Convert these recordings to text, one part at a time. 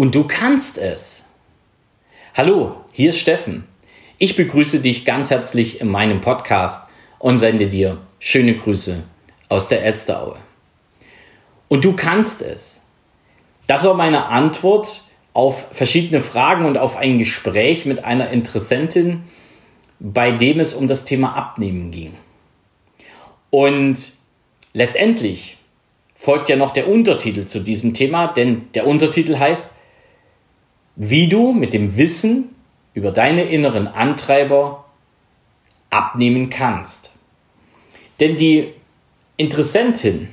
Und du kannst es. Hallo, hier ist Steffen. Ich begrüße dich ganz herzlich in meinem Podcast und sende dir schöne Grüße aus der Elsteraue. Und du kannst es. Das war meine Antwort auf verschiedene Fragen und auf ein Gespräch mit einer Interessentin, bei dem es um das Thema Abnehmen ging. Und letztendlich folgt ja noch der Untertitel zu diesem Thema, denn der Untertitel heißt, wie du mit dem Wissen über deine inneren Antreiber abnehmen kannst. Denn die Interessentin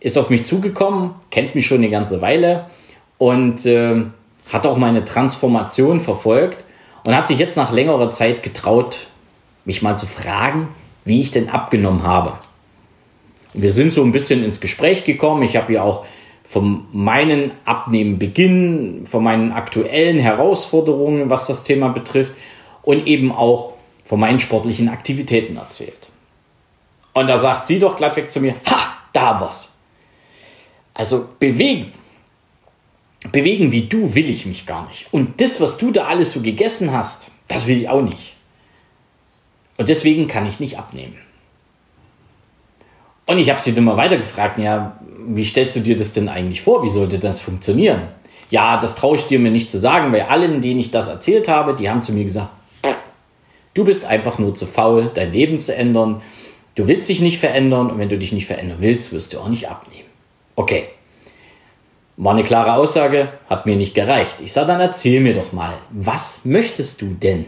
ist auf mich zugekommen, kennt mich schon eine ganze Weile und äh, hat auch meine Transformation verfolgt und hat sich jetzt nach längerer Zeit getraut, mich mal zu fragen, wie ich denn abgenommen habe. Wir sind so ein bisschen ins Gespräch gekommen. Ich habe ihr auch von meinen Abnehmenbeginn, von meinen aktuellen Herausforderungen, was das Thema betrifft und eben auch von meinen sportlichen Aktivitäten erzählt. Und da sagt sie doch glattweg zu mir, ha, da was. Also bewegen. Bewegen wie du will ich mich gar nicht. Und das, was du da alles so gegessen hast, das will ich auch nicht. Und deswegen kann ich nicht abnehmen. Und ich habe sie dann mal weiter gefragt, ja, wie stellst du dir das denn eigentlich vor? Wie sollte das funktionieren? Ja, das traue ich dir mir nicht zu sagen, weil allen, denen ich das erzählt habe, die haben zu mir gesagt, du bist einfach nur zu faul, dein Leben zu ändern. Du willst dich nicht verändern und wenn du dich nicht verändern willst, wirst du auch nicht abnehmen. Okay. War eine klare Aussage, hat mir nicht gereicht. Ich sage dann, erzähl mir doch mal, was möchtest du denn?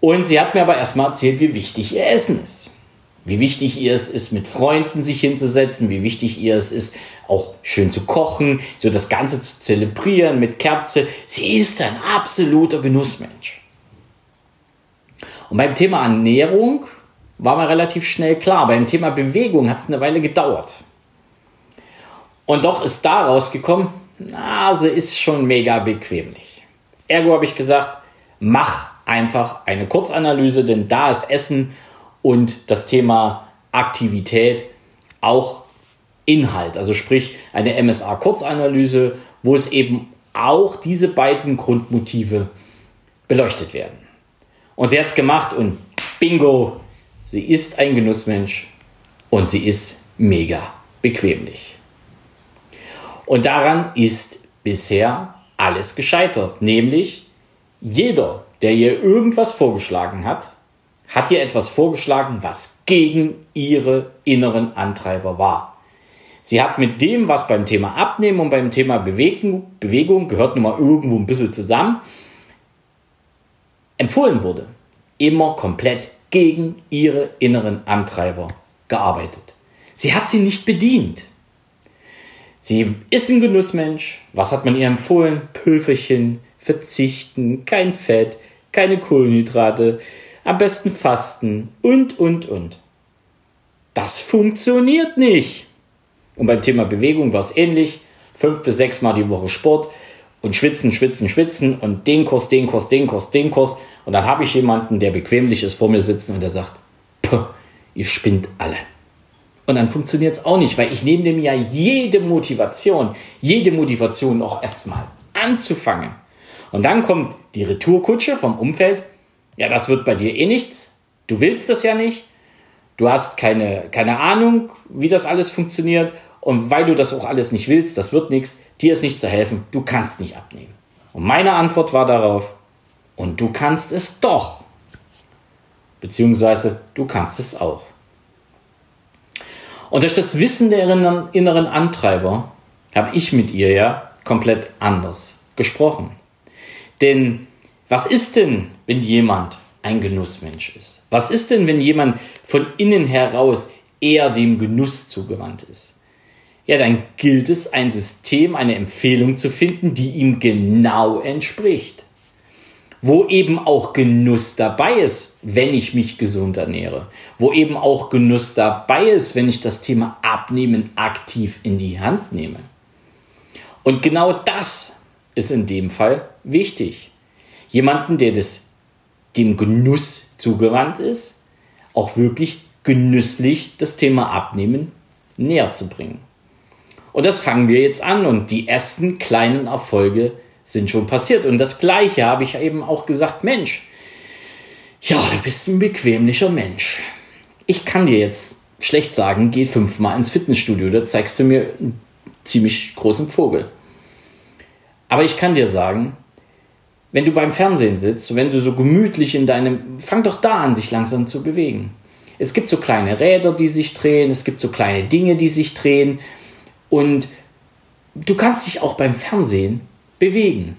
Und sie hat mir aber erstmal erzählt, wie wichtig ihr Essen ist wie wichtig ihr es ist, mit Freunden sich hinzusetzen, wie wichtig ihr es ist, auch schön zu kochen, so das Ganze zu zelebrieren mit Kerze. Sie ist ein absoluter Genussmensch. Und beim Thema Ernährung war mir relativ schnell klar. Beim Thema Bewegung hat es eine Weile gedauert. Und doch ist da rausgekommen, na, sie ist schon mega bequemlich. Ergo habe ich gesagt, mach einfach eine Kurzanalyse, denn da ist Essen und das Thema Aktivität auch Inhalt, also sprich eine MSA-Kurzanalyse, wo es eben auch diese beiden Grundmotive beleuchtet werden. Und sie hat es gemacht und bingo, sie ist ein Genussmensch und sie ist mega bequemlich. Und daran ist bisher alles gescheitert, nämlich jeder, der ihr irgendwas vorgeschlagen hat, hat ihr etwas vorgeschlagen, was gegen ihre inneren Antreiber war. Sie hat mit dem, was beim Thema Abnehmen und beim Thema Bewegung, Bewegung gehört nun mal irgendwo ein bisschen zusammen, empfohlen wurde, immer komplett gegen ihre inneren Antreiber gearbeitet. Sie hat sie nicht bedient. Sie ist ein Genussmensch. Was hat man ihr empfohlen? Pülferchen, verzichten, kein Fett, keine Kohlenhydrate, am besten fasten und, und, und. Das funktioniert nicht. Und beim Thema Bewegung war es ähnlich. Fünf bis sechs Mal die Woche Sport und schwitzen, schwitzen, schwitzen und den Kurs, den Kurs, den Kurs, den Kurs. Und dann habe ich jemanden, der bequemlich ist, vor mir sitzen und der sagt, ihr spinnt alle. Und dann funktioniert es auch nicht, weil ich nehme dem ja jede Motivation, jede Motivation auch erstmal anzufangen. Und dann kommt die Retourkutsche vom Umfeld ja, das wird bei dir eh nichts. Du willst das ja nicht. Du hast keine, keine Ahnung, wie das alles funktioniert. Und weil du das auch alles nicht willst, das wird nichts, dir ist nicht zu helfen, du kannst nicht abnehmen. Und meine Antwort war darauf, und du kannst es doch. Beziehungsweise du kannst es auch. Und durch das Wissen der inneren Antreiber habe ich mit ihr ja komplett anders gesprochen. Denn was ist denn, wenn jemand ein Genussmensch ist? Was ist denn, wenn jemand von innen heraus eher dem Genuss zugewandt ist? Ja, dann gilt es, ein System, eine Empfehlung zu finden, die ihm genau entspricht. Wo eben auch Genuss dabei ist, wenn ich mich gesund ernähre. Wo eben auch Genuss dabei ist, wenn ich das Thema Abnehmen aktiv in die Hand nehme. Und genau das ist in dem Fall wichtig jemanden, der das, dem Genuss zugewandt ist, auch wirklich genüsslich das Thema Abnehmen näher zu bringen. Und das fangen wir jetzt an und die ersten kleinen Erfolge sind schon passiert. Und das gleiche habe ich eben auch gesagt, Mensch, ja, du bist ein bequemlicher Mensch. Ich kann dir jetzt schlecht sagen, geh fünfmal ins Fitnessstudio, da zeigst du mir einen ziemlich großen Vogel. Aber ich kann dir sagen, wenn du beim Fernsehen sitzt, wenn du so gemütlich in deinem, fang doch da an, dich langsam zu bewegen. Es gibt so kleine Räder, die sich drehen, es gibt so kleine Dinge, die sich drehen und du kannst dich auch beim Fernsehen bewegen.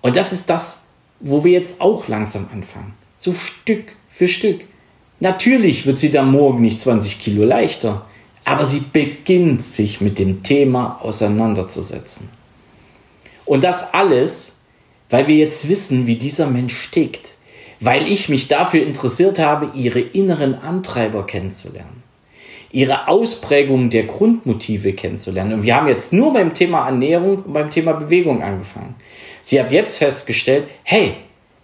Und das ist das, wo wir jetzt auch langsam anfangen. So Stück für Stück. Natürlich wird sie dann morgen nicht 20 Kilo leichter, aber sie beginnt sich mit dem Thema auseinanderzusetzen. Und das alles, weil wir jetzt wissen, wie dieser Mensch tickt, weil ich mich dafür interessiert habe, ihre inneren Antreiber kennenzulernen, ihre Ausprägung der Grundmotive kennenzulernen. Und wir haben jetzt nur beim Thema Ernährung und beim Thema Bewegung angefangen. Sie hat jetzt festgestellt, hey,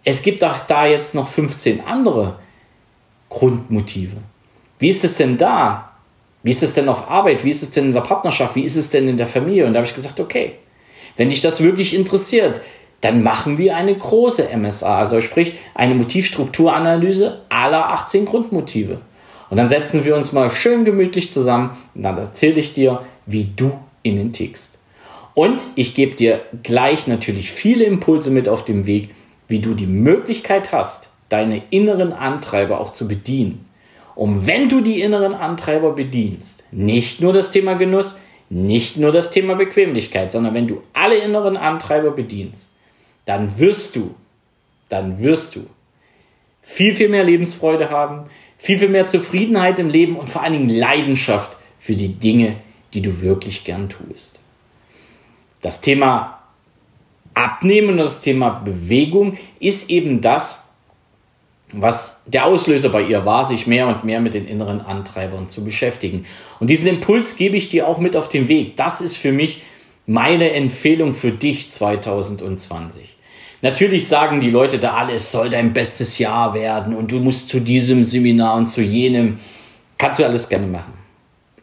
es gibt auch da jetzt noch 15 andere Grundmotive. Wie ist es denn da? Wie ist es denn auf Arbeit? Wie ist es denn in der Partnerschaft? Wie ist es denn in der Familie? Und da habe ich gesagt, okay, wenn dich das wirklich interessiert, dann machen wir eine große MSA, also sprich eine Motivstrukturanalyse aller 18 Grundmotive. Und dann setzen wir uns mal schön gemütlich zusammen und dann erzähle ich dir, wie du innen tickst. Und ich gebe dir gleich natürlich viele Impulse mit auf dem Weg, wie du die Möglichkeit hast, deine inneren Antreiber auch zu bedienen. Und wenn du die inneren Antreiber bedienst, nicht nur das Thema Genuss, nicht nur das Thema Bequemlichkeit, sondern wenn du alle inneren Antreiber bedienst, dann wirst du, dann wirst du viel, viel mehr Lebensfreude haben, viel, viel mehr Zufriedenheit im Leben und vor allen Dingen Leidenschaft für die Dinge, die du wirklich gern tust. Das Thema Abnehmen und das Thema Bewegung ist eben das, was der Auslöser bei ihr war, sich mehr und mehr mit den inneren Antreibern zu beschäftigen. Und diesen Impuls gebe ich dir auch mit auf den Weg. Das ist für mich meine Empfehlung für dich 2020. Natürlich sagen die Leute da alle, es soll dein bestes Jahr werden und du musst zu diesem Seminar und zu jenem. Kannst du alles gerne machen.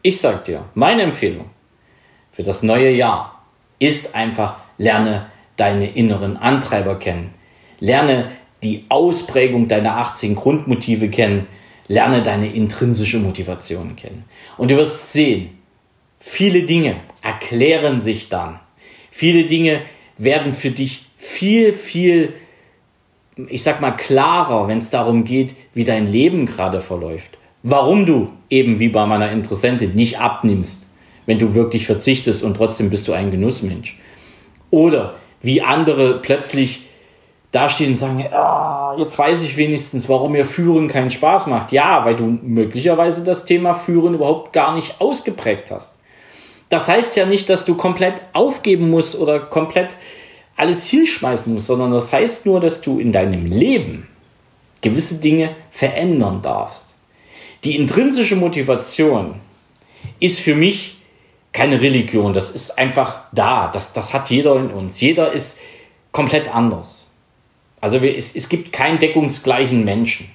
Ich sag dir, meine Empfehlung für das neue Jahr ist einfach, lerne deine inneren Antreiber kennen. Lerne die Ausprägung deiner 18 Grundmotive kennen, lerne deine intrinsische Motivation kennen. Und du wirst sehen, viele Dinge erklären sich dann. Viele Dinge werden für dich viel, viel, ich sag mal, klarer, wenn es darum geht, wie dein Leben gerade verläuft. Warum du eben wie bei meiner Interessentin nicht abnimmst, wenn du wirklich verzichtest und trotzdem bist du ein Genussmensch. Oder wie andere plötzlich dastehen und sagen, oh, jetzt weiß ich wenigstens, warum mir Führen keinen Spaß macht. Ja, weil du möglicherweise das Thema Führen überhaupt gar nicht ausgeprägt hast. Das heißt ja nicht, dass du komplett aufgeben musst oder komplett alles hinschmeißen musst, sondern das heißt nur, dass du in deinem Leben gewisse Dinge verändern darfst. Die intrinsische Motivation ist für mich keine Religion, das ist einfach da, das, das hat jeder in uns. Jeder ist komplett anders. Also wir, es, es gibt keinen deckungsgleichen Menschen.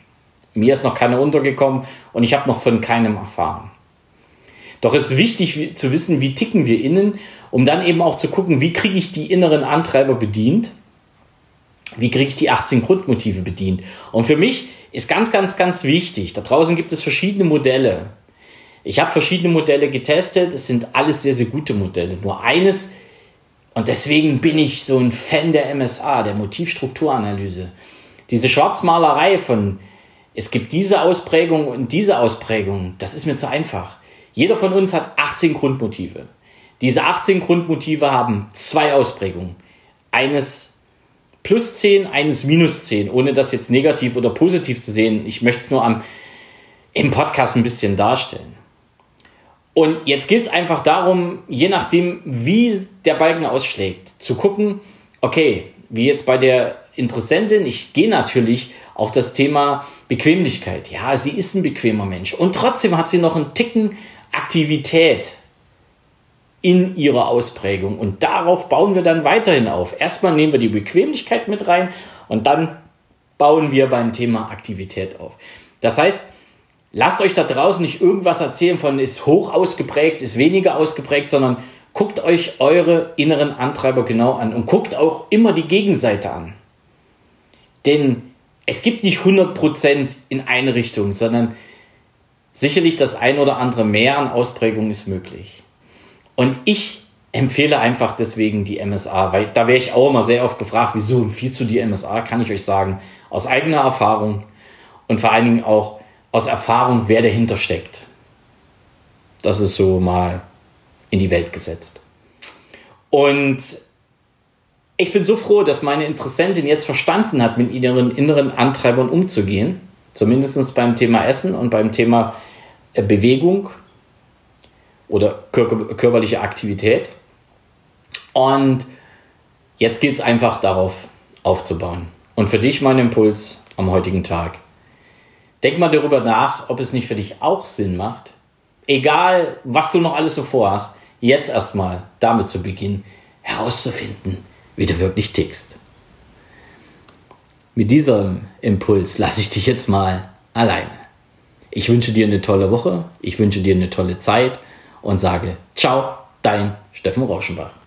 Mir ist noch keiner untergekommen und ich habe noch von keinem erfahren. Doch es ist wichtig zu wissen, wie ticken wir innen, um dann eben auch zu gucken, wie kriege ich die inneren Antreiber bedient, wie kriege ich die 18 Grundmotive bedient. Und für mich ist ganz, ganz, ganz wichtig, da draußen gibt es verschiedene Modelle. Ich habe verschiedene Modelle getestet, es sind alles sehr, sehr gute Modelle. Nur eines und deswegen bin ich so ein Fan der MSA, der Motivstrukturanalyse. Diese Schwarzmalerei von, es gibt diese Ausprägung und diese Ausprägung, das ist mir zu einfach. Jeder von uns hat 18 Grundmotive. Diese 18 Grundmotive haben zwei Ausprägungen. Eines plus 10, eines minus 10, ohne das jetzt negativ oder positiv zu sehen. Ich möchte es nur am, im Podcast ein bisschen darstellen. Und jetzt gilt es einfach darum, je nachdem, wie der Balken ausschlägt, zu gucken, okay, wie jetzt bei der Interessentin, ich gehe natürlich auf das Thema Bequemlichkeit. Ja, sie ist ein bequemer Mensch. Und trotzdem hat sie noch einen Ticken Aktivität in ihrer Ausprägung. Und darauf bauen wir dann weiterhin auf. Erstmal nehmen wir die Bequemlichkeit mit rein und dann bauen wir beim Thema Aktivität auf. Das heißt, lasst euch da draußen nicht irgendwas erzählen von ist hoch ausgeprägt, ist weniger ausgeprägt, sondern guckt euch eure inneren Antreiber genau an und guckt auch immer die Gegenseite an. Denn es gibt nicht 100% in eine Richtung, sondern sicherlich das ein oder andere mehr an Ausprägung ist möglich. Und ich empfehle einfach deswegen die MSA, weil da wäre ich auch immer sehr oft gefragt, wieso empfiehlst du die MSA, kann ich euch sagen, aus eigener Erfahrung und vor allen Dingen auch aus Erfahrung, wer dahinter steckt. Das ist so mal in die Welt gesetzt. Und ich bin so froh, dass meine Interessentin jetzt verstanden hat, mit ihren inneren Antreibern umzugehen. Zumindest beim Thema Essen und beim Thema äh, Bewegung oder körperliche Aktivität. Und jetzt geht es einfach darauf aufzubauen. Und für dich mein Impuls am heutigen Tag. Denk mal darüber nach, ob es nicht für dich auch Sinn macht, egal was du noch alles so vorhast, jetzt erstmal damit zu beginnen, herauszufinden, wie du wirklich tickst. Mit diesem Impuls lasse ich dich jetzt mal alleine. Ich wünsche dir eine tolle Woche, ich wünsche dir eine tolle Zeit und sage Ciao, dein Steffen Rauschenbach.